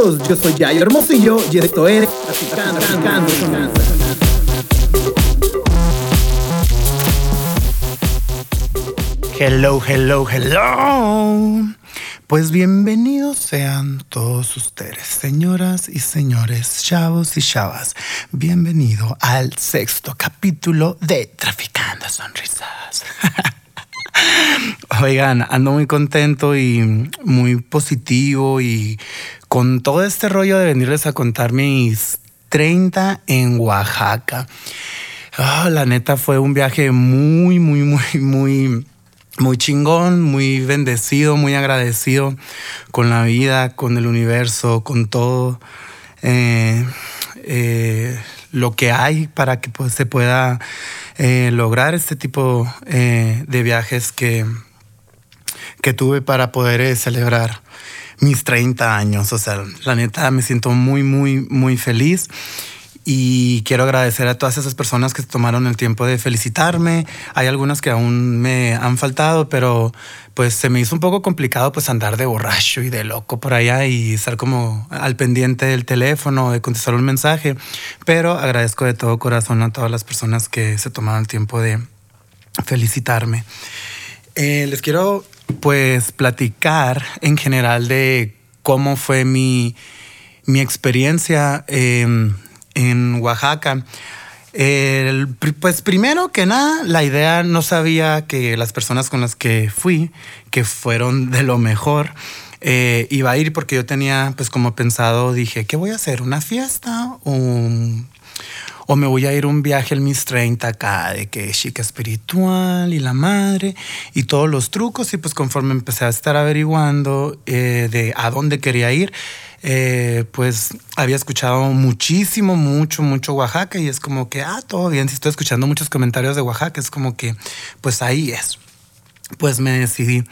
yo soy Yayo Hermosillo y esto es Traficando, Traficando, Hello, hello, hello. Pues bienvenidos sean todos ustedes, señoras y señores, chavos y chavas. Bienvenido al sexto capítulo de Traficando Sonrisas. Oigan, ando muy contento y muy positivo y con todo este rollo de venirles a contar mis 30 en Oaxaca. Ah, la neta fue un viaje muy, muy, muy, muy, muy chingón, muy bendecido, muy agradecido con la vida, con el universo, con todo eh, eh, lo que hay para que pues, se pueda eh, lograr este tipo de viajes que, que tuve para poder celebrar mis 30 años. O sea, la neta me siento muy, muy, muy feliz. Y quiero agradecer a todas esas personas que tomaron el tiempo de felicitarme. Hay algunas que aún me han faltado, pero pues se me hizo un poco complicado pues andar de borracho y de loco por allá y estar como al pendiente del teléfono, de contestar un mensaje. Pero agradezco de todo corazón a todas las personas que se tomaron el tiempo de felicitarme. Eh, les quiero pues platicar en general de cómo fue mi, mi experiencia eh, en Oaxaca. Pues primero que nada, la idea no sabía que las personas con las que fui, que fueron de lo mejor, eh, iba a ir porque yo tenía pues como pensado, dije, ¿qué voy a hacer? ¿Una fiesta? ¿Un, o me voy a ir un viaje en mis 30 acá, de que chica espiritual y la madre y todos los trucos. Y pues conforme empecé a estar averiguando eh, de a dónde quería ir, eh, pues había escuchado muchísimo, mucho, mucho Oaxaca y es como que, ah, todo bien, si estoy escuchando muchos comentarios de Oaxaca, es como que, pues ahí es pues me decidí.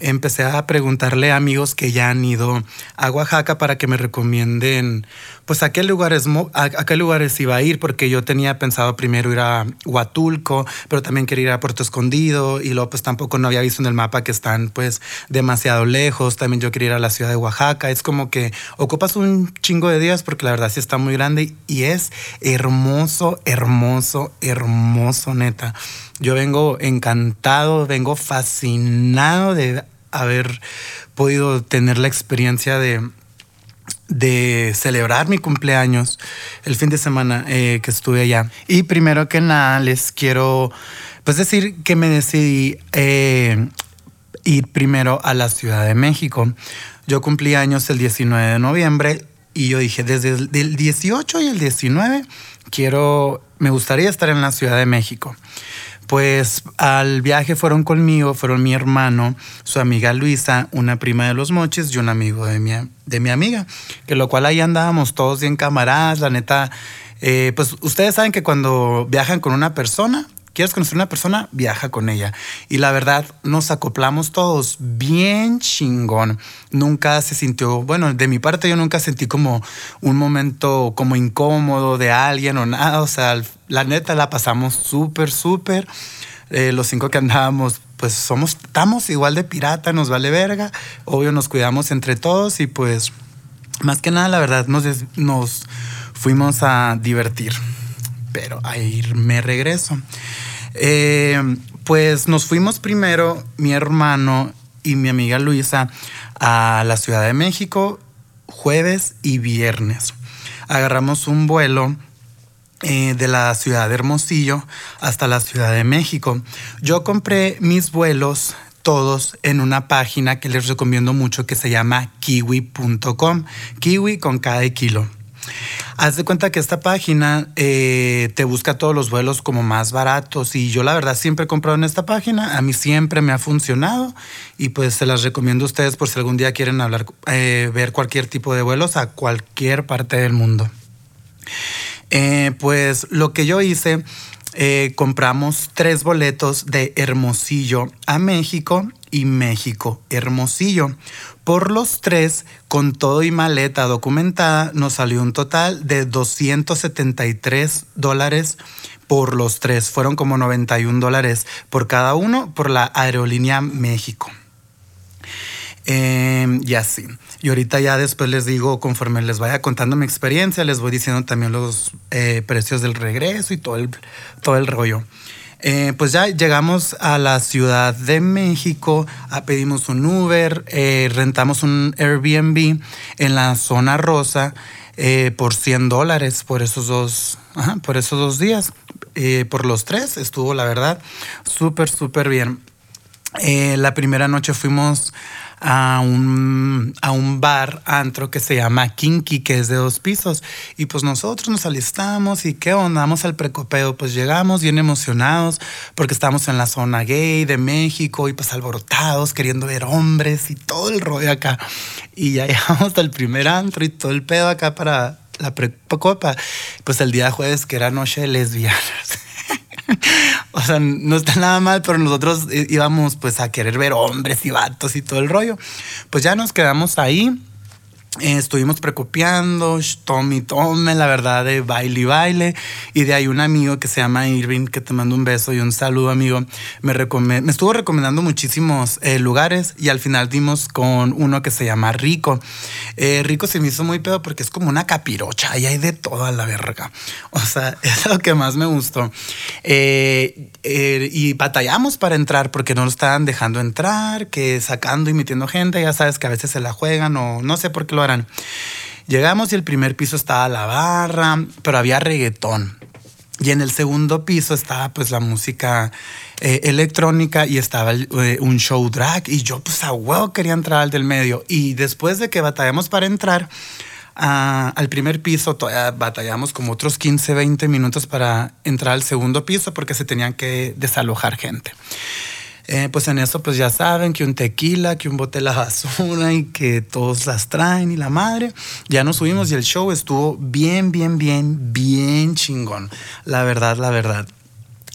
Empecé a preguntarle a amigos que ya han ido a Oaxaca para que me recomienden, pues a qué lugares, a, lugares iba a ir, porque yo tenía pensado primero ir a Huatulco, pero también quería ir a Puerto Escondido y luego pues tampoco no había visto en el mapa que están pues demasiado lejos. También yo quería ir a la ciudad de Oaxaca. Es como que ocupas un chingo de días porque la verdad sí está muy grande y es hermoso, hermoso, hermoso, neta. Yo vengo encantado, vengo fascinado de haber podido tener la experiencia de, de celebrar mi cumpleaños el fin de semana eh, que estuve allá. Y primero que nada les quiero pues decir que me decidí eh, ir primero a la Ciudad de México. Yo cumplí años el 19 de noviembre y yo dije desde el 18 y el 19 quiero, me gustaría estar en la Ciudad de México. Pues al viaje fueron conmigo, fueron mi hermano, su amiga Luisa, una prima de los moches y un amigo de mi, de mi amiga, que lo cual ahí andábamos todos bien camaradas, la neta, eh, pues ustedes saben que cuando viajan con una persona, quieres conocer una persona, viaja con ella. Y la verdad, nos acoplamos todos bien chingón. Nunca se sintió, bueno, de mi parte yo nunca sentí como un momento como incómodo de alguien o nada. O sea, la neta la pasamos súper, súper. Eh, los cinco que andábamos, pues somos, estamos igual de pirata, nos vale verga. Obvio nos cuidamos entre todos y pues más que nada, la verdad, nos, nos fuimos a divertir. Pero a irme regreso. Eh, pues nos fuimos primero, mi hermano y mi amiga Luisa, a la Ciudad de México jueves y viernes. Agarramos un vuelo eh, de la ciudad de Hermosillo hasta la Ciudad de México. Yo compré mis vuelos todos en una página que les recomiendo mucho que se llama kiwi.com. Kiwi con cada kilo. Haz de cuenta que esta página eh, te busca todos los vuelos como más baratos y yo la verdad siempre he comprado en esta página, a mí siempre me ha funcionado y pues se las recomiendo a ustedes por si algún día quieren hablar, eh, ver cualquier tipo de vuelos a cualquier parte del mundo. Eh, pues lo que yo hice, compramos tres boletos de Hermosillo a México y México Hermosillo. Por los tres, con todo y maleta documentada, nos salió un total de 273 dólares por los tres. Fueron como 91 dólares por cada uno por la aerolínea México. Em, y así. Y ahorita ya después les digo, conforme les vaya contando mi experiencia, les voy diciendo también los eh, precios del regreso y todo el, todo el rollo. Eh, pues ya llegamos a la Ciudad de México, ah, pedimos un Uber, eh, rentamos un Airbnb en la zona rosa por 100 dólares por esos dos, por esos dos días. por los tres estuvo, la verdad, súper, súper bien. la primera noche fuimos a un, a un bar, antro que se llama Kinky, que es de dos pisos. Y pues nosotros nos alistamos y qué onda, vamos al precopeo. Pues llegamos bien emocionados porque estamos en la zona gay de México y pues alborotados, queriendo ver hombres y todo el rollo acá. Y ya llegamos al primer antro y todo el pedo acá para la precopa. Pues el día jueves, que era noche de lesbianas. o sea, no está nada mal, pero nosotros íbamos pues a querer ver hombres y vatos y todo el rollo. Pues ya nos quedamos ahí eh, estuvimos precopiando, tome y tome, la verdad, de baile y baile. Y de ahí un amigo que se llama Irving, que te mando un beso y un saludo, amigo, me, me estuvo recomendando muchísimos eh, lugares y al final dimos con uno que se llama Rico. Eh, Rico se me hizo muy pedo porque es como una capirocha y hay de toda la verga. O sea, es lo que más me gustó. y batallamos para entrar porque no lo estaban dejando entrar, que sacando y metiendo gente, ya sabes que a veces se la juegan o no sé por qué lo Llegamos y el primer piso estaba la barra, pero había reggaetón. Y en el segundo piso estaba pues la música eh, electrónica y estaba eh, un show drag. Y yo pues a huevo quería entrar al del medio. Y después de que batallamos para entrar al primer piso, batallamos como otros 15, 20 minutos para entrar al segundo piso porque se tenían que desalojar gente. Eh, pues en eso pues ya saben que un tequila, que un bote de basura y que todos las traen y la madre. Ya nos subimos y el show estuvo bien, bien, bien, bien chingón. La verdad, la verdad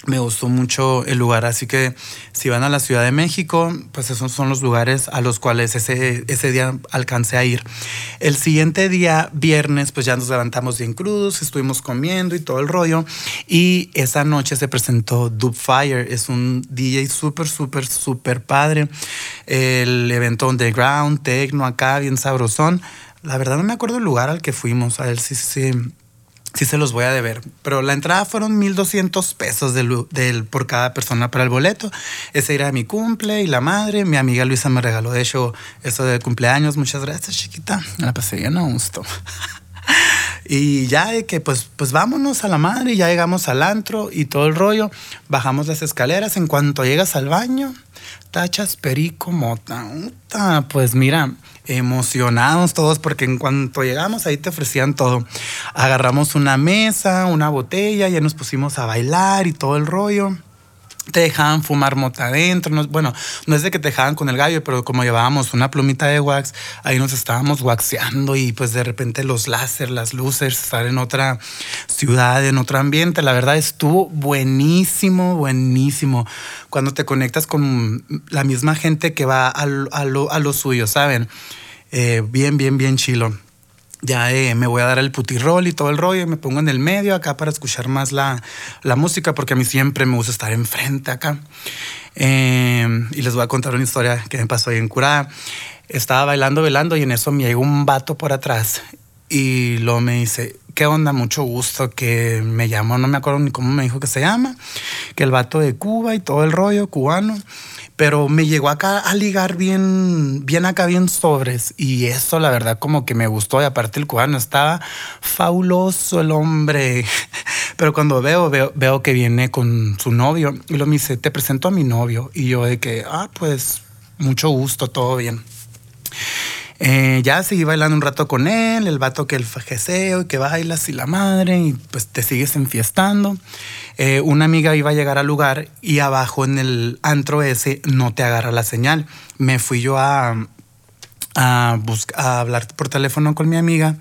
me gustó mucho el lugar, así que si van a la Ciudad de México, pues esos son los lugares a los cuales ese, ese día alcancé a ir. El siguiente día, viernes, pues ya nos levantamos bien crudos, estuvimos comiendo y todo el rollo, y esa noche se presentó Dub Fire, es un DJ súper, súper, súper padre, el evento underground, techno acá, bien sabrosón. La verdad no me acuerdo el lugar al que fuimos, a ver si... si sí se los voy a deber. Pero la entrada fueron 1200 pesos del, por cada persona para el boleto. Ese era mi cumple y la madre. Mi amiga Luisa me regaló, de hecho, eso de cumpleaños. Muchas gracias, chiquita. La pasé bien a gusto. y ya de que pues, pues vámonos a la madre, y ya llegamos al antro y todo el rollo. Bajamos las escaleras. En cuanto llegas al baño, tachas perico mota. Pues mira, emocionados todos porque en cuanto llegamos ahí te ofrecían todo. Agarramos una mesa, una botella, ya nos pusimos a bailar y todo el rollo te dejaban fumar mota adentro. No, bueno, no es de que te dejaban con el gallo, pero como llevábamos una plumita de wax, ahí nos estábamos waxeando y pues de repente los láser, las luces, estar en otra ciudad, en otro ambiente. La verdad estuvo buenísimo, buenísimo. Cuando te conectas con la misma gente que va a, lo, a lo, suyo, ¿saben? Eh, bien, bien, bien chilo ya eh, me voy a dar el putirrol y todo el rollo, me pongo en el medio acá para escuchar más la, música, porque a mí siempre me gusta estar enfrente acá. Em, y les voy a contar una historia que me pasó ahí en Curada. Estaba bailando, bailando y en eso me llegó un vato por atrás y luego me dice, ¿qué onda? Mucho gusto, que me llamó, no me acuerdo ni cómo me dijo que se llama, que el vato de Cuba y todo el rollo cubano pero me llegó acá a ligar bien, bien acá, bien sobres. Y eso, la verdad, como que me gustó. Y aparte, el cubano estaba fabuloso, el hombre. Pero cuando veo, veo, veo que viene con su novio y lo me dice, te presento a mi novio. Y yo de que, ah, pues, mucho gusto, todo bien. Eh, ya seguí bailando un rato con él, el vato que el fajeceo y que bailas y la madre, y pues te sigues enfiestando. Eh, una amiga iba a llegar al lugar y abajo en el antro ese no te agarra la señal. Me fui yo a, a, a hablar por teléfono con mi amiga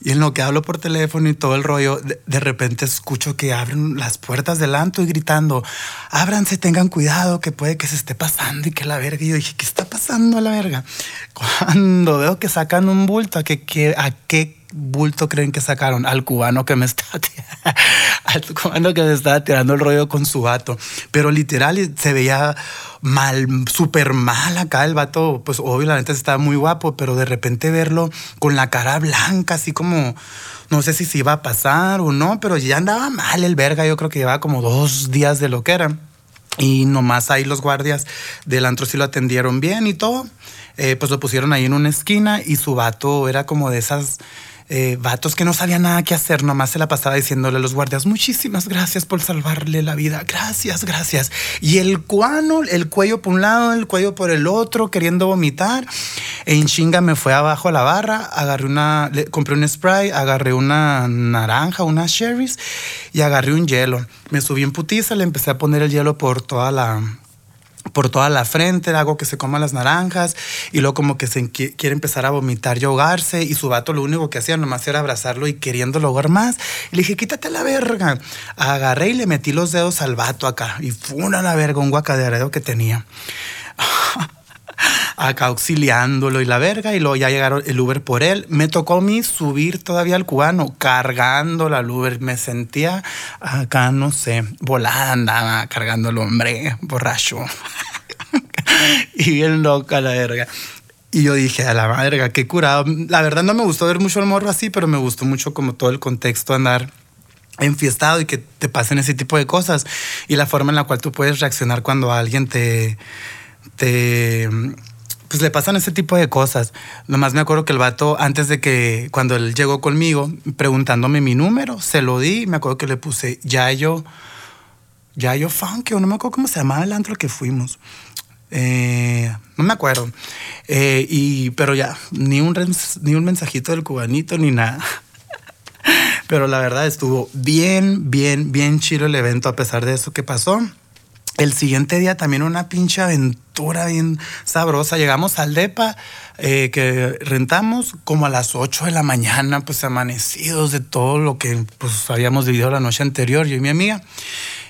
y en lo que hablo por teléfono y todo el rollo, de, repente escucho que abren las puertas del antro y gritando, ábranse, tengan cuidado, que puede que se esté pasando y que la verga. Y yo dije, ¿qué está pasando a la verga? Cuando veo que sacan un bulto, ¿a qué, a qué bulto creen que sacaron? Al cubano que me está al cubano que me estaba tirando el rollo con su vato. Pero literal se veía mal, súper mal acá el vato. Pues obviamente estaba muy guapo, pero de repente verlo con la cara blanca, así como no sé si se iba a pasar o no, pero ya andaba mal el verga. Yo creo que llevaba como dos días de lo que era. Y nomás ahí los guardias del antro sí lo atendieron bien y todo. Eh, pues lo pusieron ahí en una esquina y su vato era como de esas eh, vatos que no sabía nada que hacer, nomás se la pasaba diciéndole a los guardias, muchísimas gracias por salvarle la vida, gracias, gracias. Y el cuano, el cuello por un lado, el cuello por el otro, queriendo vomitar. En chinga me fue abajo a la barra, agarré una, compré un spray, agarré una naranja, unas cherries y agarré un hielo. Me subí en putiza, le empecé a poner el hielo por toda la por toda la frente, hago que se coma las naranjas y luego como que se quiere empezar a vomitar y ahogarse y su vato lo único que hacía nomás era abrazarlo y queriéndolo ahogar más. Y le dije, quítate la verga. Agarré y le metí los dedos al vato acá y fue una la verga, un guacadereo que tenía. Acá auxiliándolo y la verga, y luego ya llegaron el Uber por él. Me tocó a mí subir todavía al cubano, cargando la Uber. Me sentía acá, no sé, volada andaba cargando al hombre, borracho. y bien loca la verga. Y yo dije, a la verga, qué curado. La verdad no me gustó ver mucho el morro así, pero me gustó mucho como todo el contexto andar enfiestado y que te pasen ese tipo de cosas y la forma en la cual tú puedes reaccionar cuando alguien te, te pues le pasan ese tipo de cosas. Nomás me acuerdo que el vato, antes de que, cuando él llegó conmigo, preguntándome mi número, se lo di. Me acuerdo que le puse Yayo, Yayo Funk, o no me acuerdo cómo se llamaba el antro que fuimos. Eh, no me acuerdo. Eh, y, pero ya, ni un, ni un mensajito del cubanito ni nada. pero la verdad estuvo bien, bien, bien chido el evento a pesar de eso que pasó. El siguiente día también una pinche aventura bien sabrosa. Llegamos al DEPA eh, que rentamos como a las 8 de la mañana, pues amanecidos de todo lo que pues, habíamos vivido la noche anterior, yo y mi amiga.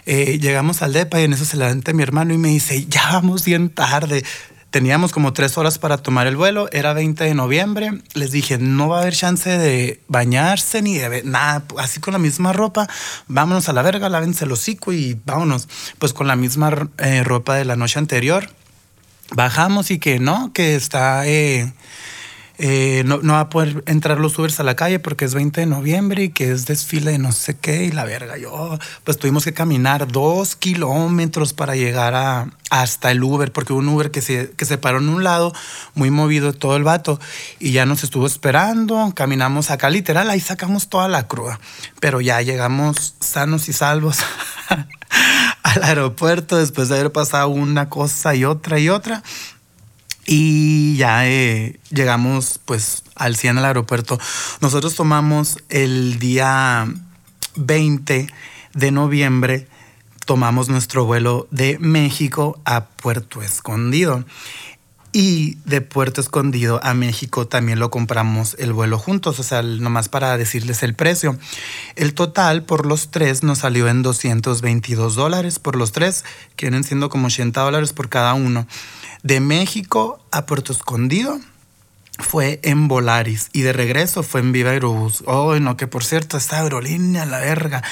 Eh, llegamos al DEPA y en eso se levanta mi hermano y me dice, ya vamos bien tarde. Teníamos como tres horas para tomar el vuelo, era 20 de noviembre. Les dije, no va a haber chance de bañarse ni de nada, así con la misma ropa. Vámonos a la verga, lávense el hocico y vámonos. Pues con la misma eh, ropa de la noche anterior. Bajamos y que no, que está eh, eh, no, no, va a poder entrar los Ubers a la calle porque es 20 de noviembre y que es desfile de no sé qué y la verga. Yo, pues tuvimos que caminar dos kilómetros para llegar a, hasta el Uber, porque un Uber que se, que se paró en un lado, muy movido todo el vato, y ya nos estuvo esperando. Caminamos acá, literal, ahí sacamos toda la crua, pero ya llegamos sanos y salvos. al aeropuerto después de haber pasado una cosa y otra y otra y ya eh, llegamos pues al 100 al aeropuerto. Nosotros tomamos el día 20 de noviembre, tomamos nuestro vuelo de México a Puerto Escondido. Y de Puerto Escondido a México también lo compramos el vuelo juntos, o sea, nomás para decirles el precio. El total por los tres nos salió en 222 dólares por los tres, que vienen siendo como 80 dólares por cada uno de México a Puerto Escondido fue en Volaris y de regreso fue en Viva Aerobús. Oh, no, que por cierto, esta aerolínea, la verga.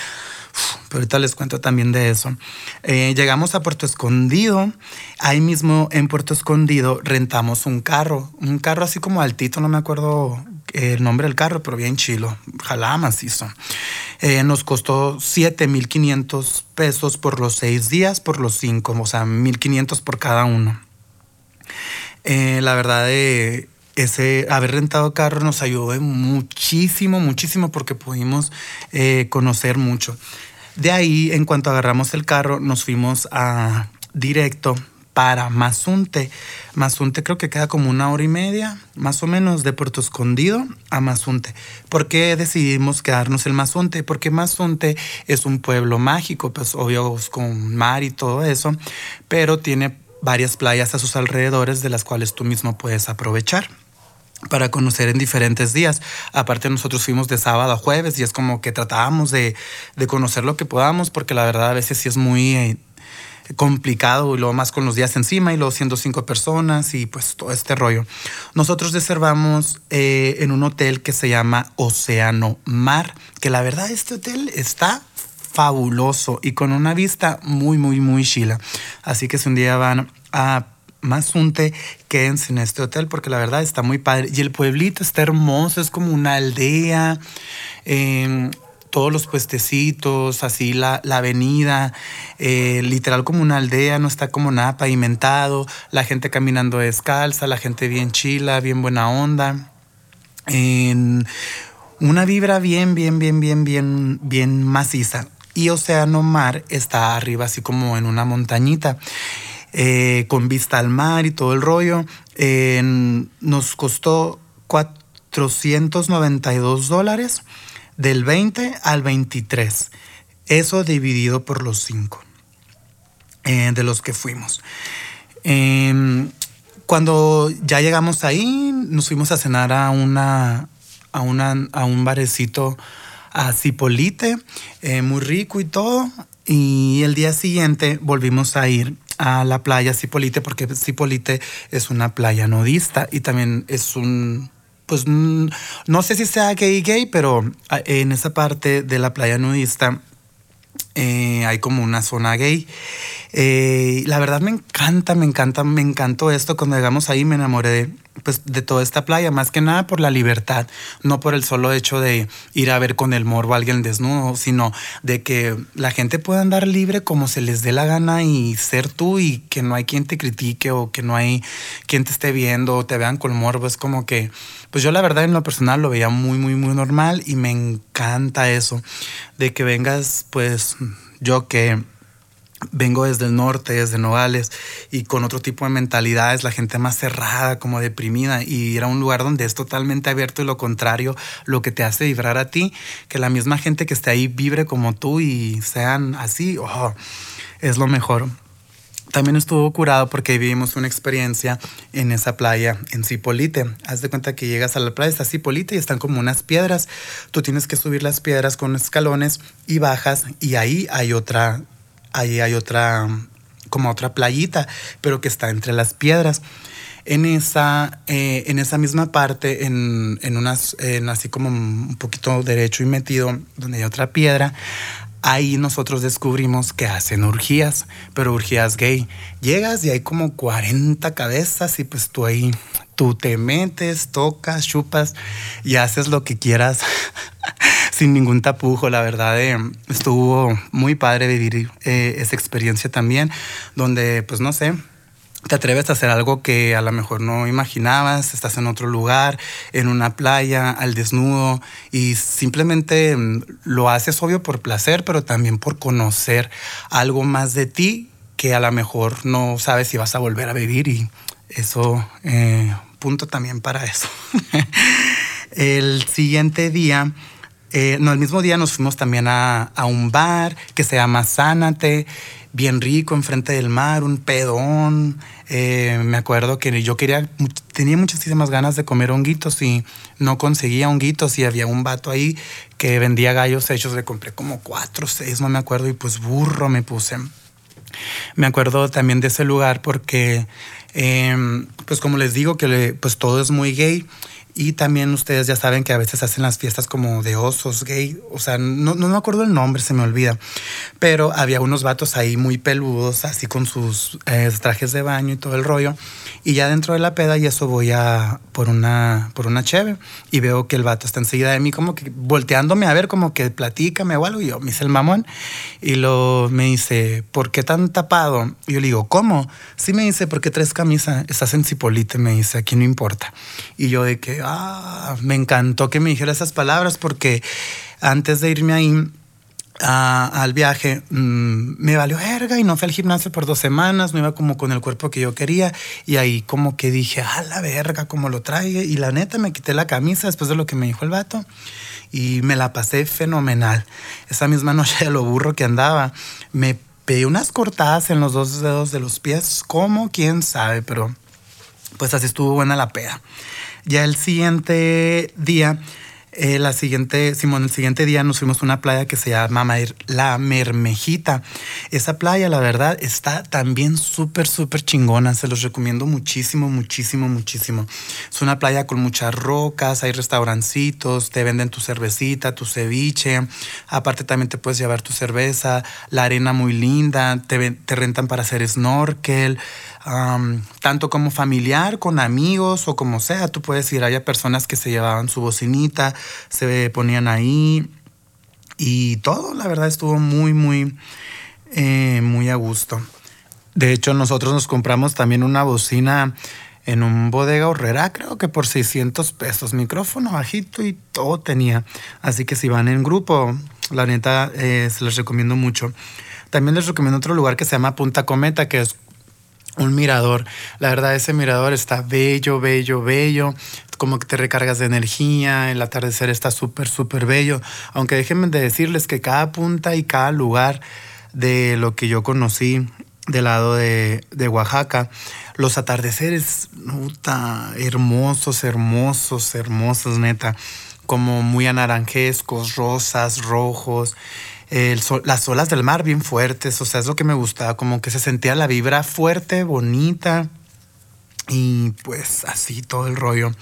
pero ahorita les cuento también de eso. Eh, llegamos a Puerto Escondido. Ahí mismo en Puerto Escondido rentamos un carro. Un carro así como altito, no me acuerdo el nombre del carro, pero bien chilo. Ojalá macizo. Eh, nos costó 7.500 pesos por los seis días, por los cinco, o sea, 1.500 por cada uno. Eh, la verdad, de ese haber rentado carro nos ayudó muchísimo, muchísimo porque pudimos eh, conocer mucho. De ahí, en cuanto agarramos el carro, nos fuimos a directo para Mazunte. Mazunte creo que queda como una hora y media, más o menos, de Puerto Escondido a Mazunte. ¿Por qué decidimos quedarnos en Mazunte? Porque Mazunte es un pueblo mágico, pues obvio con mar y todo eso, pero tiene varias playas a sus alrededores de las cuales tú mismo puedes aprovechar para conocer en diferentes días. Aparte nosotros fuimos de sábado a jueves y es como que tratábamos de, conocer lo que podamos porque la verdad a veces sí es muy... complicado y luego más con los días encima y luego siendo cinco personas y pues todo este rollo. Nosotros reservamos eh, en un hotel que se llama Océano Mar, que la verdad este hotel está fabuloso y con una vista muy, muy, muy chila. Así que si un día van a Mazunte, quédense en este hotel porque la verdad está muy padre. Y el pueblito está hermoso, es como una aldea. Em, todos los puestecitos, así la, avenida, eh, literal como una aldea, no está como nada pavimentado, la gente caminando descalza, la gente bien chila, bien buena onda. Una vibra bien, bien, bien, bien, bien, bien maciza. Y Océano Mar está arriba, así como en una montañita. Eh, con vista al mar y todo el rollo. nos costó 492 dólares del 20 al 23. Eso dividido por los 5 eh, de los que fuimos. Em, cuando ya llegamos ahí, nos fuimos a cenar a una a, una, a un barecito a Cipolite, eh, muy rico y todo. Y el día siguiente volvimos a ir a la playa Cipolite porque Cipolite es una playa nudista y también es un pues no sé si sea gay gay, pero en esa parte de la playa nudista eh, hay como una zona gay. Eh, la verdad me encanta, me encanta, me encantó esto. Cuando llegamos ahí me enamoré pues, de toda esta playa, más que nada por la libertad, no por el solo hecho de ir a ver con el morbo a alguien desnudo, sino de que la gente pueda andar libre como se les dé la gana y ser tú y que no hay quien te critique o que no hay quien te esté viendo o te vean con morbo. Es como que, pues yo la verdad en lo personal lo veía muy, muy, muy normal y me encanta eso, de que vengas, pues yo que vengo desde el norte, desde Nogales, y con otro tipo de mentalidades, la gente más cerrada, como deprimida, y ir a un lugar donde es totalmente abierto y lo contrario, lo que te hace vibrar a ti, que la misma gente que esté ahí vibre como tú y sean así, oh, es lo mejor. También estuvo curado porque vivimos una experiencia en esa playa, en Cipolite. Haz de cuenta que llegas a la playa, está Cipolite y están como unas piedras. Tú tienes que subir las piedras con escalones y bajas y ahí hay otra ahí hay otra, como otra playita, pero que está entre las piedras. En esa, eh, en esa misma parte, en, en unas, así como un poquito derecho y metido, donde hay otra piedra, ahí nosotros descubrimos que hacen urgías, pero urgías gay. Llegas y hay como 40 cabezas y pues tú ahí, tú te metes, tocas, chupas y haces lo que quieras sin ningún tapujo. La verdad, eh, estuvo muy padre vivir eh, esa experiencia también, donde, pues no sé, te atreves a hacer algo que a lo mejor no imaginabas, estás en otro lugar, en una playa, al desnudo, y simplemente mm, lo haces obvio por placer, pero también por conocer algo más de ti que a lo mejor no sabes si vas a volver a vivir y eso, eh, punto también para eso. El siguiente día eh, no, el mismo día nos fuimos también a, un bar que se llama Sánate, bien rico, enfrente del mar, un pedón. Eh, me acuerdo que yo quería, tenía muchísimas ganas de comer honguitos y no conseguía honguitos y había un vato ahí que vendía gallos hechos, le compré como cuatro, seis, no me acuerdo, y pues burro me puse. Me acuerdo también de ese lugar porque, em, pues como les digo, que pues todo es muy gay y también ustedes ya saben que a veces hacen las fiestas como de osos gay. O sea, no, no me acuerdo el nombre, se me olvida. Pero había unos vatos ahí muy peludos, así con sus eh, trajes de baño y todo el rollo. Y ya dentro de la peda, y eso voy a por una, por una cheve. Y veo que el vato está enseguida de mí, como que volteándome a ver, como que platícame o algo. Y yo me hice el mamón. Y lo me dice, ¿por qué tan tapado? Y yo le digo, ¿cómo? Sí me dice, ¿por qué traes camisa? Estás en Cipolite, me dice, aquí no importa. Y yo de que, ah, me encantó que me dijera esas palabras porque antes de irme ahí al viaje, mm, me valió verga y no fui al gimnasio por dos semanas, no iba como con el cuerpo que yo quería y ahí como que dije, a la verga, como lo traigo y la neta me quité la camisa después de lo que me dijo el vato y me la pasé fenomenal. Esa misma noche de lo burro que andaba, me pegué unas cortadas en los dos dedos de los pies, como quién sabe, pero pues así estuvo buena la peda. Ya el siguiente día, eh, la siguiente, Simón, el siguiente día nos fuimos a una playa que se llama La Mermejita. Esa playa, la verdad, está también súper, súper chingona. Se los recomiendo muchísimo, muchísimo, muchísimo. Es una playa con muchas rocas, hay restaurancitos, te venden tu cervecita, tu ceviche. Aparte también te puedes llevar tu cerveza, la arena muy linda, te, te rentan para hacer snorkel. Tanto como familiar, con amigos o como sea, tú puedes ir. Hay personas que se llevaban su bocinita, se ponían ahí y todo, la verdad, estuvo muy, muy, eh, muy a gusto. De hecho, nosotros nos compramos también una bocina en un bodega horrera, creo que por 600 pesos, micrófono bajito y todo tenía. Así que si van en grupo, la neta, eh, se les recomiendo mucho. También les recomiendo otro lugar que se llama Punta Cometa, que es un mirador. La verdad, ese mirador está bello, bello, bello. Como que te recargas de energía. El atardecer está súper, súper bello. Aunque déjenme de decirles que cada punta y cada lugar de lo que yo conocí del lado de, Oaxaca, los atardeceres, puta, hermosos, hermosos, hermosos, neta. Como muy anaranjescos, rosas, rojos las olas del mar bien fuertes, o sea, es lo que me gustaba, como que se sentía la vibra fuerte, bonita y pues así todo el rollo.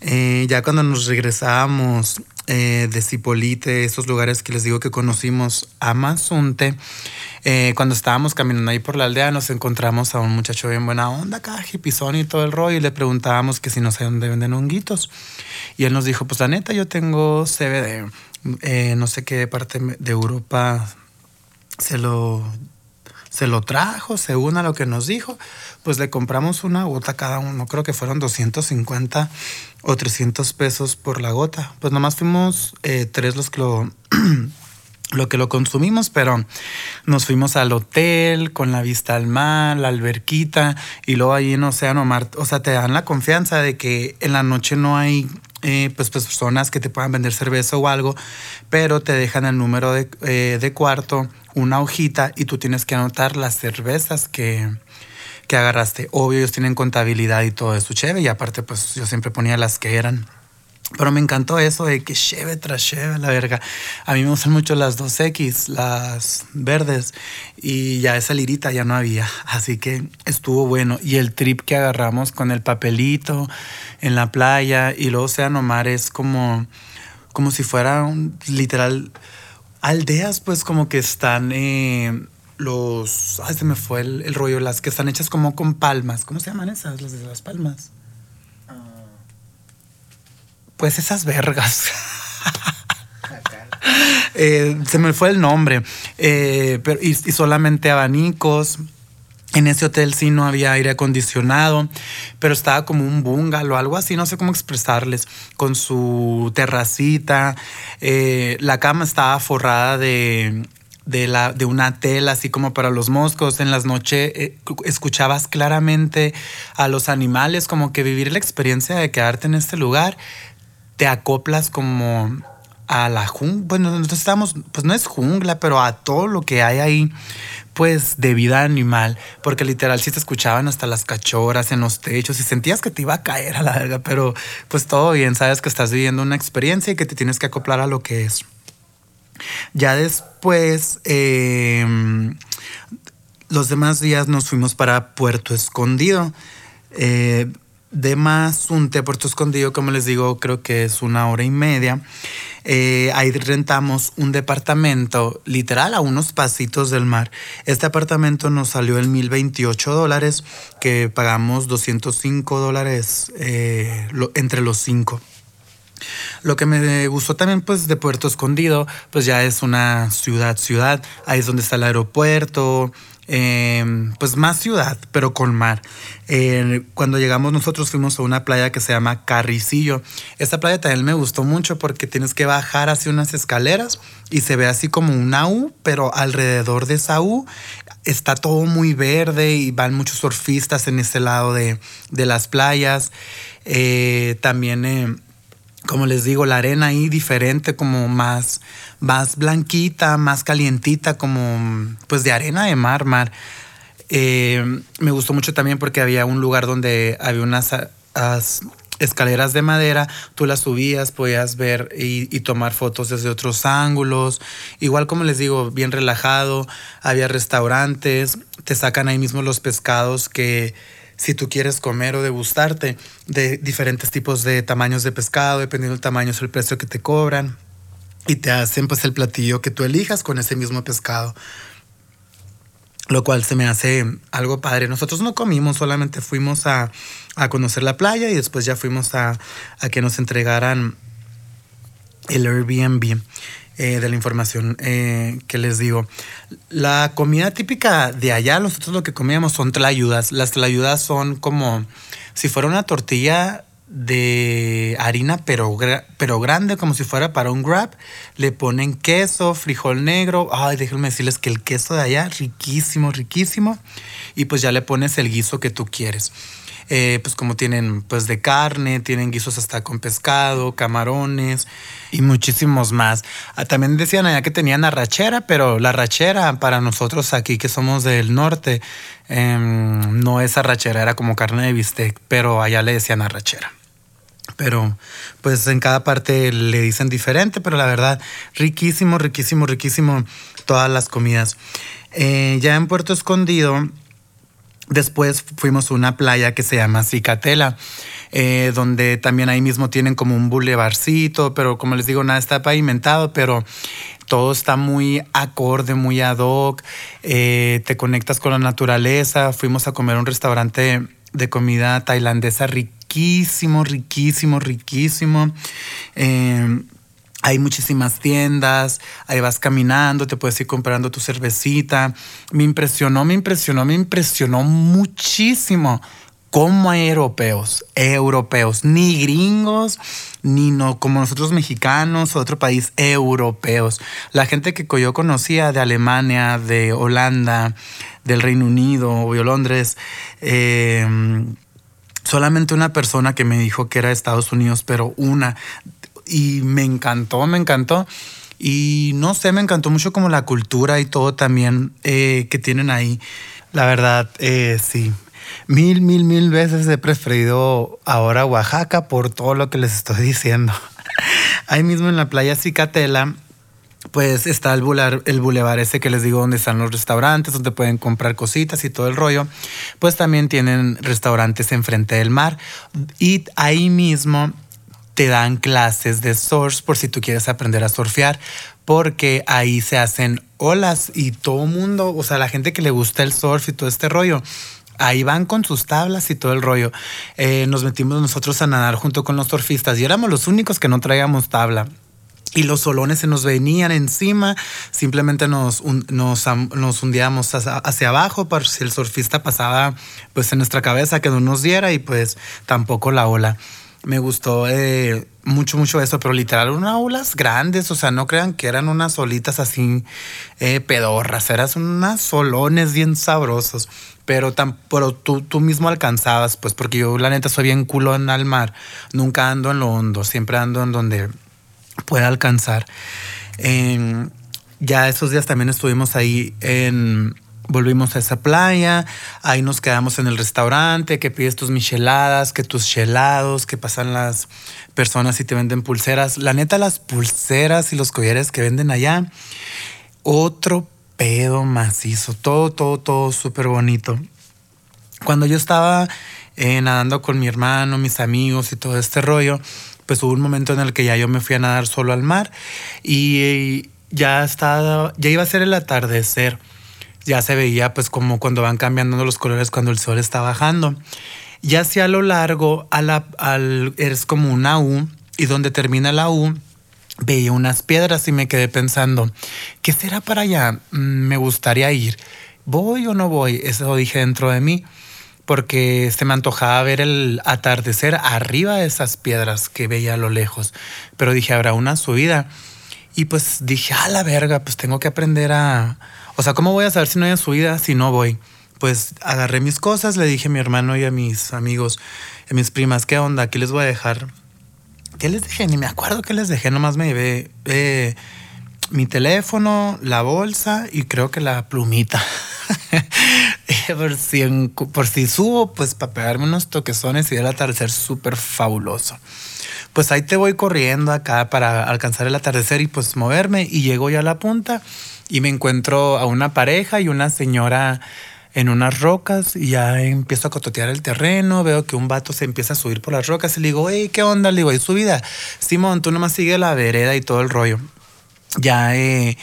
Eh, ya cuando nos regresábamos eh, de Cipolite, esos lugares que les digo que conocimos a Mazunte, eh, cuando estábamos caminando ahí por la aldea, nos encontramos a un muchacho bien buena onda, acá, y todo el rollo, y le preguntábamos que si no sé dónde venden honguitos. Y él nos dijo, pues la neta, yo tengo CBD eh, no sé qué parte de Europa se lo, se lo trajo, según a lo que nos dijo, pues le compramos una gota cada uno, creo que fueron 250 o 300 pesos por la gota. Pues nomás fuimos eh, tres los que lo... lo que lo consumimos, pero nos fuimos al hotel con la vista al mar, la alberquita y luego ahí en Océano Mar, o sea, te dan la confianza de que en la noche no hay eh, pues, pues, personas que te puedan vender cerveza o algo, pero te dejan el número de, eh, de cuarto, una hojita y tú tienes que anotar las cervezas que, que agarraste. Obvio, ellos tienen contabilidad y todo eso chévere y aparte pues yo siempre ponía las que eran. Pero me encantó eso de que cheve tras cheve, la verga. A mí me gustan mucho las 2X, las verdes, y ya esa lirita ya no había. Así que estuvo bueno. Y el trip que agarramos con el papelito en la playa y luego Océano Mar es como, como si fuera un, literal aldeas, pues como que están eh, los. Ay, se me fue el, el rollo, las que están hechas como con palmas. ¿Cómo se llaman esas? Las de las palmas. Pues esas vergas. Eh, se me fue el nombre. Eh, pero, y, solamente abanicos. En ese hotel sí no había aire acondicionado, pero estaba como un bungalow, algo así, no sé cómo expresarles, con su terracita. Eh, la cama estaba forrada de, de, la, de una tela, así como para los moscos. En las noches escuchabas claramente a los animales, como que vivir la experiencia de quedarte en este lugar te acoplas como a la jungla, bueno, nosotros estamos, pues no es jungla, pero a todo lo que hay ahí, pues de vida animal, porque literal sí te escuchaban hasta las cachorras en los techos y sentías que te iba a caer a la verga, pero pues todo bien, sabes que estás viviendo una experiencia y que te tienes que acoplar a lo que es. Ya después, em, los demás días nos fuimos para Puerto Escondido. Eh, de Mazunte, Puerto Escondido, como les digo, creo que es una hora y media. Eh, ahí rentamos un departamento literal a unos pasitos del mar. Este apartamento nos salió en 1028 dólares, que pagamos 205 dólares eh, entre los cinco. Lo que me gustó también pues de Puerto Escondido, pues ya es una ciudad, ciudad, ahí es donde está el aeropuerto, Em, pues más ciudad, pero con mar. cuando llegamos nosotros fuimos a una playa que se llama Carricillo. Esta playa también me gustó mucho porque tienes que bajar hacia unas escaleras y se ve así como una U, pero alrededor de esa U está todo muy verde y van muchos surfistas en ese lado de, las playas. Eh, también... Como les digo, la arena ahí diferente, como más, más blanquita, más calientita, como pues de arena de mar, mar. Eh, me gustó mucho también porque había un lugar donde había unas escaleras de madera, tú las subías, podías ver y, tomar fotos desde otros ángulos. Igual como les digo, bien relajado, había restaurantes, te sacan ahí mismo los pescados que si tú quieres comer o degustarte de diferentes tipos de tamaños de pescado, dependiendo del tamaño es el precio que te cobran y te hacen pues el platillo que tú elijas con ese mismo pescado. Lo cual se me hace algo padre. Nosotros no comimos, solamente fuimos a, a conocer la playa y después ya fuimos a, a que nos entregaran el Airbnb. Eh, de la información eh, que les digo. La comida típica de allá, nosotros lo que comíamos son tlayudas. Las tlayudas son como si fuera una tortilla de harina, pero, pero grande, como si fuera para un grab. Le ponen queso, frijol negro. Ay, déjenme decirles que el queso de allá, riquísimo, riquísimo. Y pues ya le pones el guiso que tú quieres. Eh, pues como tienen pues de carne, tienen guisos hasta con pescado, camarones y muchísimos más. Ah, también decían allá que tenían arrachera, pero la arrachera para nosotros aquí que somos del norte em, no es arrachera, era como carne de bistec, pero allá le decían arrachera. Pero pues en cada parte le dicen diferente, pero la verdad, riquísimo, riquísimo, riquísimo todas las comidas. Eh, ya en Puerto Escondido Después fuimos a una playa que se llama Cicatela, eh, donde también ahí mismo tienen como un bulevarcito, pero como les digo, nada está pavimentado, pero todo está muy acorde, muy ad hoc, eh, te conectas con la naturaleza. Fuimos a comer a un restaurante de comida tailandesa riquísimo, riquísimo, riquísimo. Eh, hay muchísimas tiendas, ahí vas caminando, te puedes ir comprando tu cervecita. Me impresionó, me impresionó, me impresionó muchísimo cómo hay europeos, europeos, ni gringos, ni no, como nosotros mexicanos o otro país, europeos. La gente que yo conocía de Alemania, de Holanda, del Reino Unido o Londres, eh, solamente una persona que me dijo que era de Estados Unidos, pero una y me encantó, me encantó. Y no sé, me encantó mucho como la cultura y todo también eh, que tienen ahí. La verdad, eh, sí. Mil, mil, mil veces he preferido ahora Oaxaca por todo lo que les estoy diciendo. ahí mismo en la playa Cicatela, pues está el bulevar, el bulevar ese que les digo donde están los restaurantes, donde pueden comprar cositas y todo el rollo. Pues también tienen restaurantes enfrente del mar. Y ahí mismo te dan clases de surf por si tú quieres aprender a surfear, porque ahí se hacen olas y todo mundo, o sea, la gente que le gusta el surf y todo este rollo, ahí van con sus tablas y todo el rollo. Eh, nos metimos nosotros a nadar junto con los surfistas y éramos los únicos que no traíamos tabla. Y los solones se nos venían encima, simplemente nos, nos, nos hundíamos hacia, hacia, abajo para si el surfista pasaba pues en nuestra cabeza que no nos diera y pues tampoco la ola me gustó eh, mucho, mucho eso, pero literal, unas aulas grandes, o sea, no crean que eran unas solitas así eh, pedorras, eran unas solones bien sabrosos, pero, tan, pero tú, tú mismo alcanzabas, pues porque yo la neta soy bien culo en el mar, nunca ando en lo hondo, siempre ando en donde pueda alcanzar. ya esos días también estuvimos ahí en volvimos a esa playa, ahí nos quedamos en el restaurante, que pides tus micheladas, que tus chelados, que pasan las personas y te venden pulseras. La neta, las pulseras y los collares que venden allá, otro pedo macizo, todo, todo, todo súper bonito. Cuando yo estaba eh, nadando con mi hermano, mis amigos y todo este rollo, pues hubo un momento en el que ya yo me fui a nadar solo al mar y ya estaba, ya iba a ser el atardecer ya se veía pues como cuando van cambiando los colores cuando el sol está bajando. Y hacia lo largo a la, al, es como una U y donde termina la U veía unas piedras y me quedé pensando, ¿qué será para allá? Mm, me gustaría ir. ¿Voy o no voy? Eso dije dentro de mí porque se me antojaba ver el atardecer arriba de esas piedras que veía a lo lejos. Pero dije, habrá una subida. Y pues dije, a la verga, pues tengo que aprender a, o sea, ¿cómo voy a saber si no hay subida si no voy? Pues agarré mis cosas, le dije a mi hermano y a mis amigos, a mis primas, ¿qué onda? ¿Qué les voy a dejar? ¿Qué les dejé? Ni me acuerdo qué les dejé, nomás me llevé eh, mi teléfono, la bolsa y creo que la plumita. por si, por si subo, pues para pegarme unos toquezones y el atardecer súper fabuloso. Pues ahí te voy corriendo acá para alcanzar el atardecer y pues moverme y llego ya a la punta y me encuentro a una pareja y una señora en unas rocas y ya empiezo a cototear el terreno, veo que un vato se empieza a subir por las rocas y le digo, hey, ¿qué onda? Le digo, ¿y subida? Simón, tú nomás sigue la vereda y todo el rollo. Ya eh,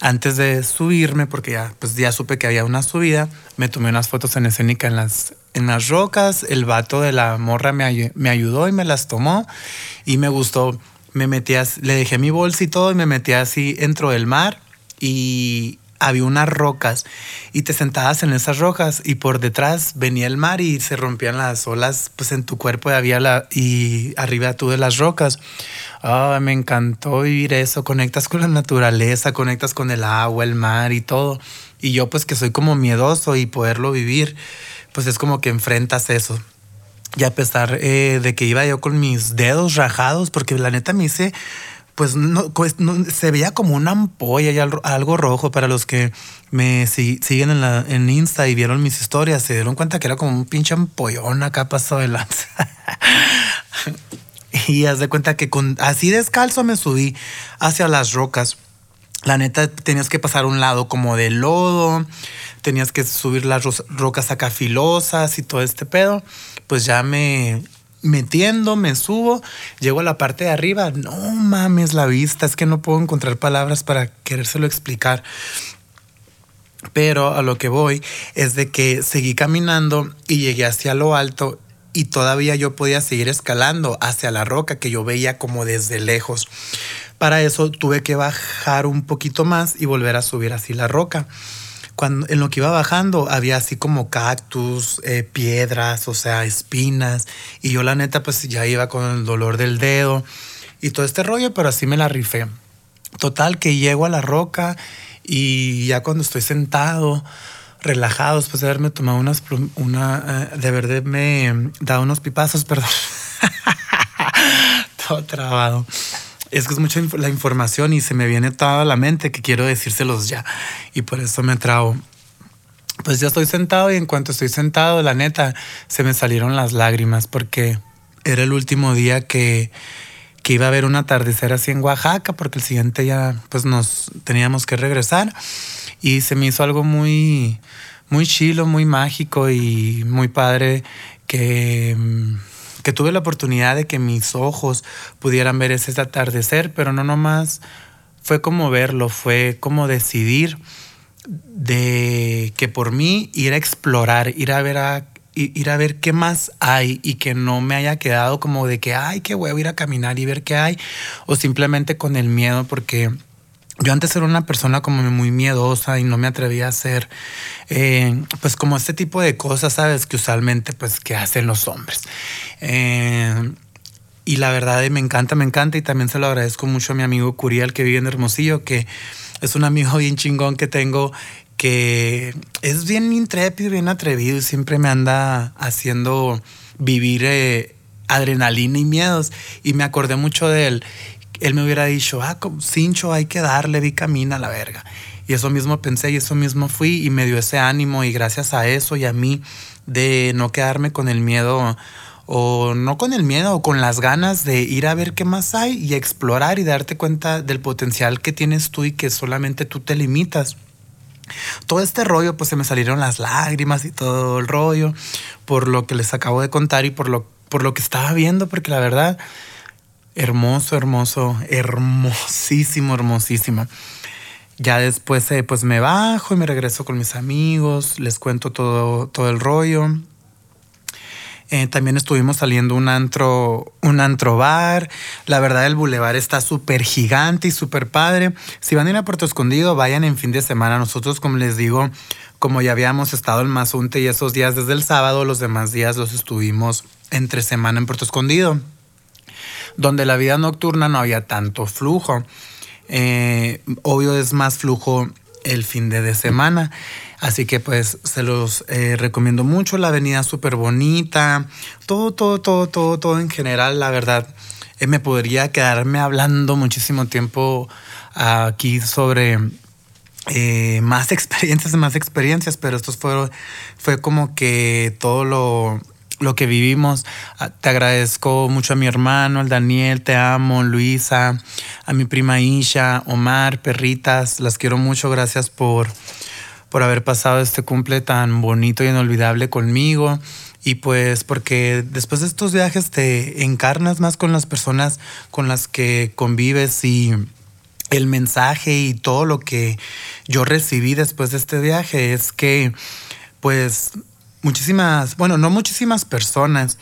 antes de subirme, porque ya, pues ya supe que había una subida, me tomé unas fotos en escénica en las, en las rocas, el vato de la morra me, me ayudó y me las tomó y me gustó. Me metí, le dejé mi bolsa y todo y me metí así dentro del mar y había unas rocas y te sentabas en esas rocas y por detrás venía el mar y se rompían las olas pues en tu cuerpo y había la y arriba tú de las rocas. Ah, me encantó vivir eso, conectas con la naturaleza, conectas con el agua, el mar y todo. Y yo pues que soy como miedoso y poderlo vivir, pues es como que enfrentas eso. Y a pesar eh, de que iba yo con mis dedos rajados, porque la neta me hice pues, pues no, se veía como una ampolla y algo rojo para los que me siguen en, en Insta y vieron mis historias, se dieron cuenta que era como un pinche ampollón acá pasó de lanza. y haz de cuenta que con, así descalzo me subí hacia las rocas. La neta tenías que pasar un lado como de lodo, tenías que subir las rocas acá filosas y todo este pedo. Pues ya me, metiendo, me subo, llego a la parte de arriba, no mames la vista, es que no puedo encontrar palabras para querérselo explicar. Pero a lo que voy es de que seguí caminando y llegué hacia lo alto y todavía yo podía seguir escalando hacia la roca que yo veía como desde lejos. Para eso tuve que bajar un poquito más y volver a subir así la roca en lo que iba bajando había así como cactus, eh, piedras, o sea, espinas. Y yo la neta pues ya iba con el dolor del dedo y todo este rollo, pero así me la rifé. Total que llego a la roca y ya cuando estoy sentado, relajado, después de haberme tomado unas, una, eh, de verdad me da unos pipazos, perdón. todo trabado es que es mucha la información y se me viene toda la mente que quiero decírselos ya. Y por eso me trago. Pues ya estoy sentado y en cuanto estoy sentado, la neta, se me salieron las lágrimas porque era el último día que, que iba a haber un atardecer así en Oaxaca porque el siguiente ya pues nos teníamos que regresar y se me hizo algo muy muy chilo, muy mágico y muy padre que que tuve la oportunidad de que mis ojos pudieran ver ese atardecer, pero no nomás fue como verlo, fue como decidir de que por mí ir a explorar, ir a ver a ir a ver qué más hay y que no me haya quedado como de que ay, qué huevo ir a caminar y ver qué hay o simplemente con el miedo porque yo antes era una persona como muy miedosa y no me atrevía a hacer, eh, pues como este tipo de cosas, ¿sabes? Que usualmente, pues, que hacen los hombres. Eh, y la verdad me encanta, me encanta y también se lo agradezco mucho a mi amigo Curiel que vive en Hermosillo, que es un amigo bien chingón que tengo, que es bien intrépido, bien atrevido y siempre me anda haciendo vivir eh, adrenalina y miedos. Y me acordé mucho de él él me hubiera dicho, ah, cincho, hay que darle, vi camina a la verga. Y eso mismo pensé y eso mismo fui y me dio ese ánimo y gracias a eso y a mí de no quedarme con el miedo o no con el miedo o con las ganas de ir a ver qué más hay y explorar y darte cuenta del potencial que tienes tú y que solamente tú te limitas. Todo este rollo, pues se me salieron las lágrimas y todo el rollo por lo que les acabo de contar y por lo, por lo que estaba viendo, porque la verdad hermoso, hermoso, hermosísimo, hermosísimo. Ya después eh, pues me bajo y me regreso con mis amigos, les cuento todo, todo el rollo. Eh, también estuvimos saliendo un antro, un antro bar. La verdad, el bulevar está súper gigante y súper padre. Si van a ir a Puerto Escondido, vayan en fin de semana. Nosotros, como les digo, como ya habíamos estado en Mazunte y esos días desde el sábado, los demás días los estuvimos entre semana en Puerto Escondido donde la vida nocturna no había tanto flujo. Eh, obvio es más flujo el fin de semana. Así que pues se los eh, recomiendo mucho. La avenida súper bonita. Todo, todo, todo, todo, todo en general, la verdad. Eh, me podría quedarme hablando muchísimo tiempo aquí sobre más experiencias, más experiencias, pero esto fue, fue como que todo lo, lo que vivimos. Ah, te agradezco mucho a mi hermano, al Daniel, te amo, Luisa, a mi prima Isha, Omar, perritas, las quiero mucho, gracias por, por haber pasado este cumple tan bonito y inolvidable conmigo. Y pues porque después de estos viajes te encarnas más con las personas con las que convives y el mensaje y todo lo que yo recibí después de este viaje es que pues muchísimas, bueno, no muchísimas personas,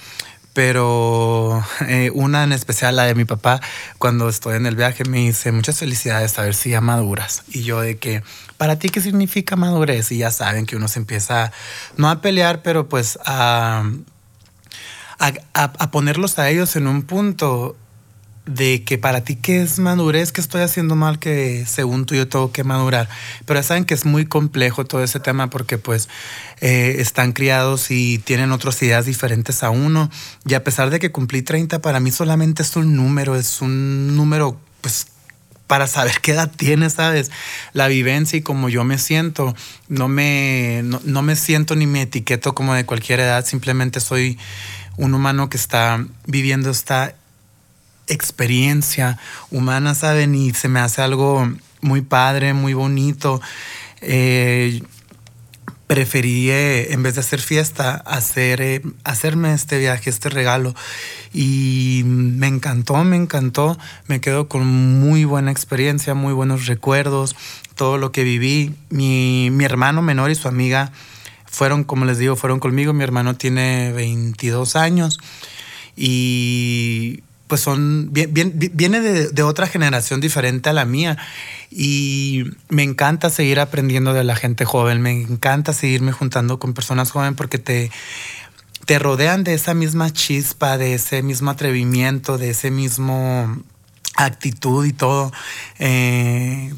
pero eh, una en especial, la de mi papá, cuando estoy en el viaje me dice muchas felicidades, a ver si ya maduras. Y yo de que, ¿para ti qué significa madurez? Y ya saben que uno se empieza, no a pelear, pero pues a, a, a ponerlos a ellos en un punto de que para ti qué es madurez, que estoy haciendo mal, que según tú yo tengo que madurar. Pero saben que es muy complejo todo ese tema porque pues eh, están criados y tienen otras ideas diferentes a uno. Y a pesar de que cumplí 30, para mí solamente es un número, es un número pues para saber qué edad tiene, ¿sabes? La vivencia y como yo me siento, no me, no me siento ni me etiqueto como de cualquier edad, simplemente soy un humano que está viviendo esta experiencia humana, ¿saben? Y se me hace algo muy padre, muy bonito. Eh, preferí, eh, en vez de hacer fiesta, hacer, eh, hacerme este viaje, este regalo. Y me encantó, me encantó. Me quedo con muy buena experiencia, muy buenos recuerdos, todo lo que viví. Mi, mi hermano menor y su amiga fueron, como les digo, fueron conmigo. Mi hermano tiene 22 años y pues son, viene de, otra generación diferente a la mía y me encanta seguir aprendiendo de la gente joven, me encanta seguirme juntando con personas jóvenes porque te, te rodean de esa misma chispa, de ese mismo atrevimiento, de ese mismo actitud y todo. Eh,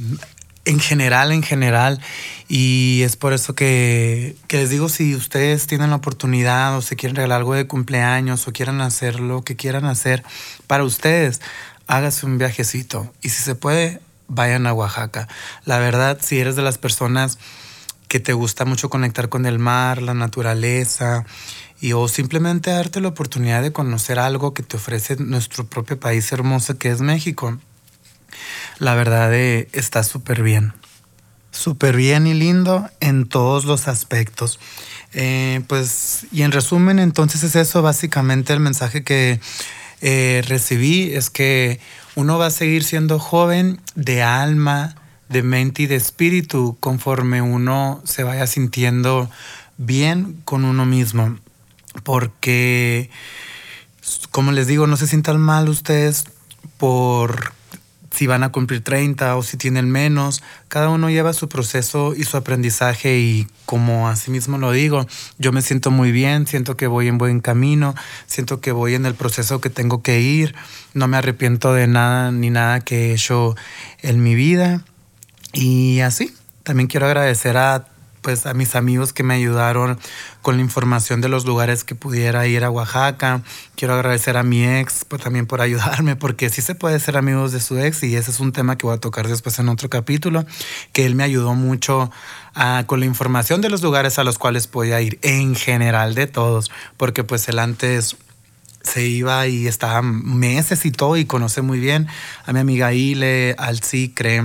en general, en general. Y es por eso que, les digo, si ustedes tienen la oportunidad o se quieren regalar algo de cumpleaños o quieren hacer lo que quieran hacer para ustedes, hágase un viajecito. Y si se puede, vayan a Oaxaca. La verdad, si eres de las personas que te gusta mucho conectar con el mar, la naturaleza, y o simplemente darte la oportunidad de conocer algo que te ofrece nuestro propio país hermoso que es México la verdad eh, está súper bien. Súper bien y lindo en todos los aspectos. Eh, pues, y en resumen, entonces es eso básicamente el mensaje que eh, recibí, es que uno va a seguir siendo joven de alma, de mente y de espíritu conforme uno se vaya sintiendo bien con uno mismo. Porque, como les digo, no se sientan mal ustedes por si van a cumplir 30 o si tienen menos. Cada uno lleva su proceso y su aprendizaje y como así mismo lo digo, yo me siento muy bien, siento que voy en buen camino, siento que voy en el proceso que tengo que ir, no me arrepiento de nada ni nada que he hecho en mi vida. Y así, también quiero agradecer a pues a mis amigos que me ayudaron con la información de los lugares que pudiera ir a Oaxaca. Quiero agradecer a mi ex pues, también por ayudarme, porque sí se puede ser amigos de su ex y ese es un tema que voy a tocar después en otro capítulo, que él me ayudó mucho ah, con la información de los lugares a los cuales podía ir, en general de todos, porque pues él antes se iba y estaba meses y todo y conoce muy bien a mi amiga Ile, al Cicre,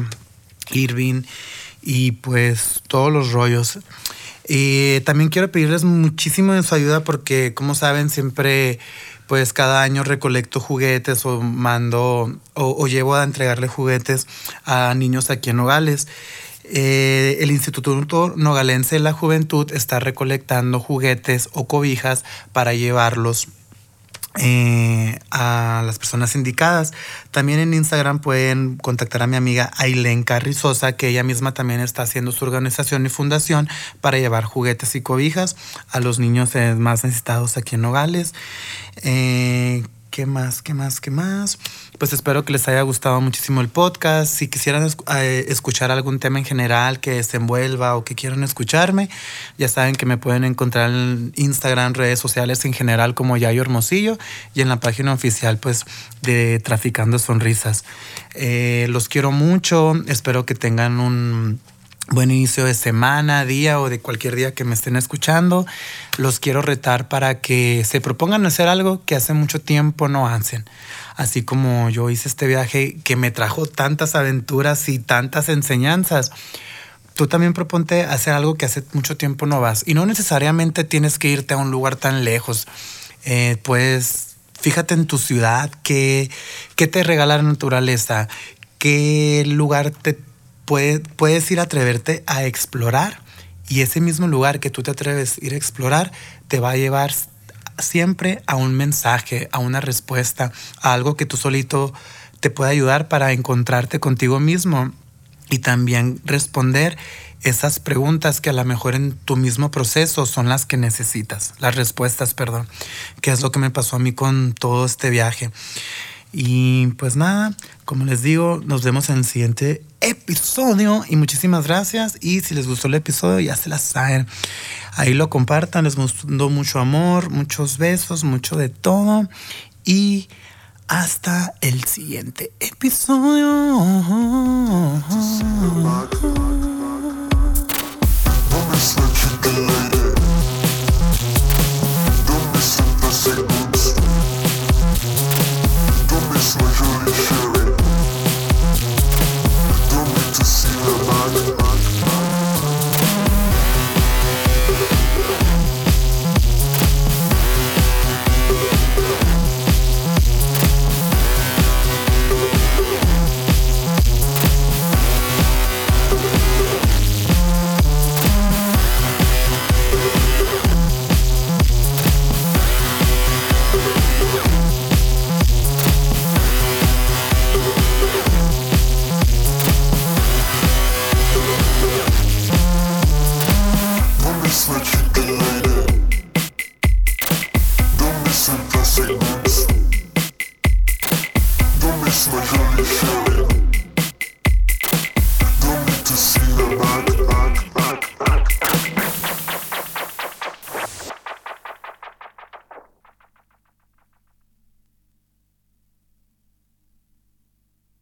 Irving y pues todos los rollos. Y también quiero pedirles muchísimo de su ayuda porque, como saben, siempre, pues cada año recolecto juguetes o mando o, llevo a entregarle juguetes a niños aquí en Nogales. Eh, el Instituto Nogalense de la Juventud está recolectando juguetes o cobijas para llevarlos eh, a las personas indicadas. También en Instagram pueden contactar a mi amiga Aileen Carrizosa, que ella misma también está haciendo su organización y fundación para llevar juguetes y cobijas a los niños más necesitados aquí en Nogales. Eh, ¿Qué más? ¿Qué más? ¿Qué más? Pues espero que les haya gustado muchísimo el podcast. Si quisieran eh, escuchar algún tema en general que se envuelva o que quieran escucharme, ya saben que me pueden encontrar en Instagram, redes sociales en general como Yayo Hermosillo y en la página oficial pues de Traficando Sonrisas. Eh, los quiero mucho. Espero que tengan un buen inicio de semana, día o de cualquier día que me estén escuchando. Los quiero retar para que se propongan hacer algo que hace mucho tiempo no hacen. Así como yo hice este viaje que me trajo tantas aventuras y tantas enseñanzas. Tú también proponte hacer algo que hace mucho tiempo no vas. Y no necesariamente tienes que irte a un lugar tan lejos. Eh, pues fíjate en tu ciudad, qué, qué te regala la naturaleza, qué lugar te puedes ir a atreverte a explorar y ese mismo lugar que tú te atreves a ir a explorar te va a llevar siempre a un mensaje, a una respuesta, a algo que tú solito te puede ayudar para encontrarte contigo mismo y también responder esas preguntas que a lo mejor en tu mismo proceso son las que necesitas, las respuestas, perdón, que es lo que me pasó a mí con todo este viaje. Y pues nada, como les digo, nos vemos en el siguiente episodio y muchísimas gracias. Y si les gustó el episodio, ya se la saben. Ahí lo compartan, les gustó mucho amor, muchos besos, mucho de todo. Y hasta el siguiente episodio.